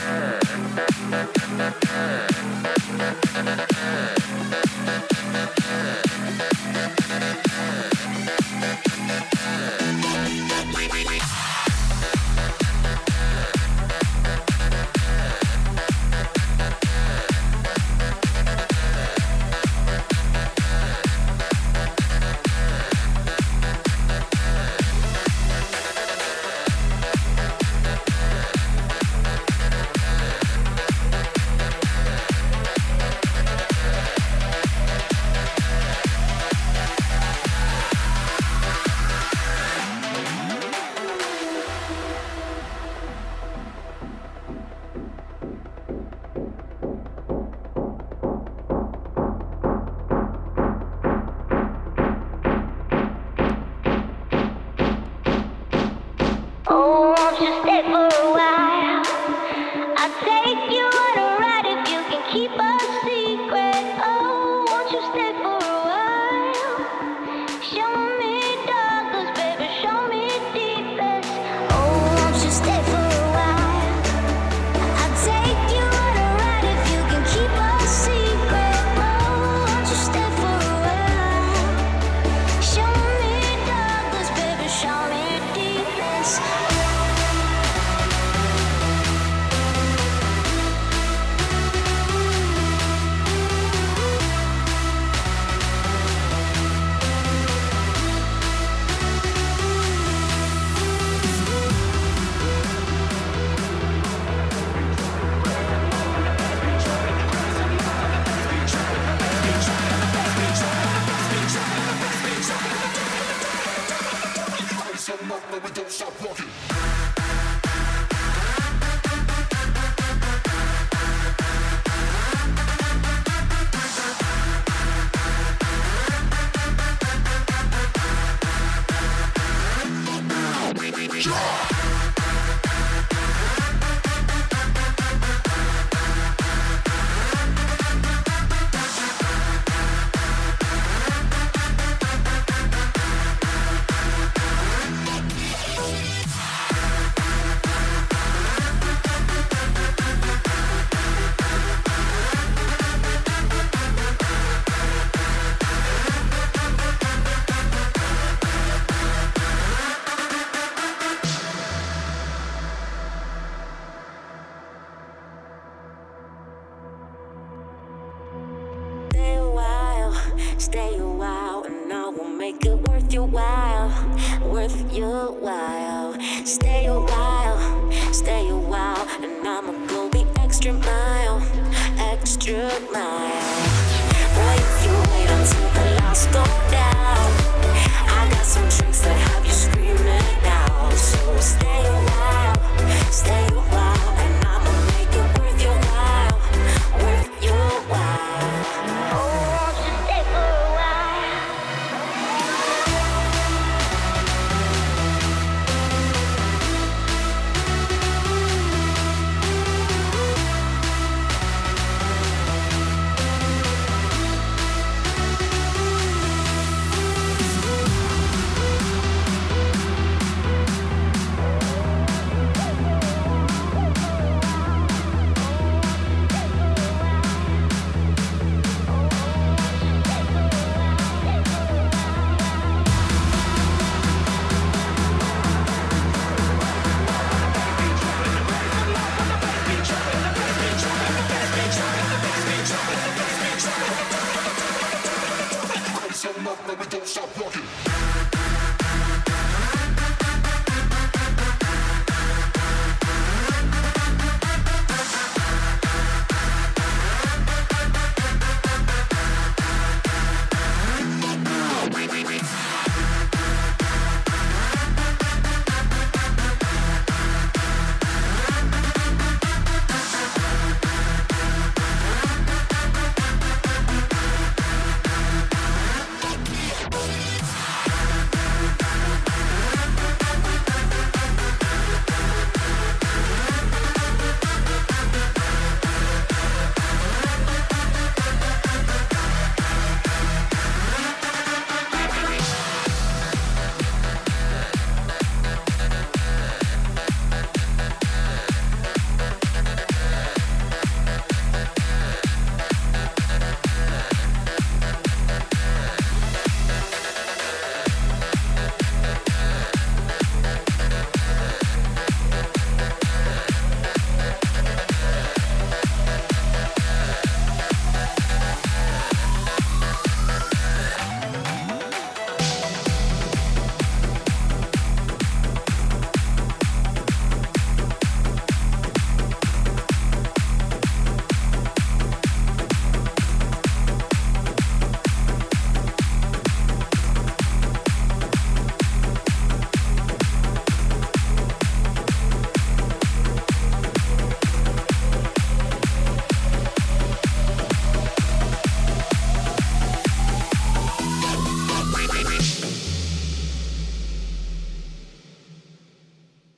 Yeah. we don't stop walking. Stay a while and I will make it worth your while. Worth your while. Stay a while, stay a while, and I'ma go the extra mile, extra mile. Boy, if you wait until the lights go down.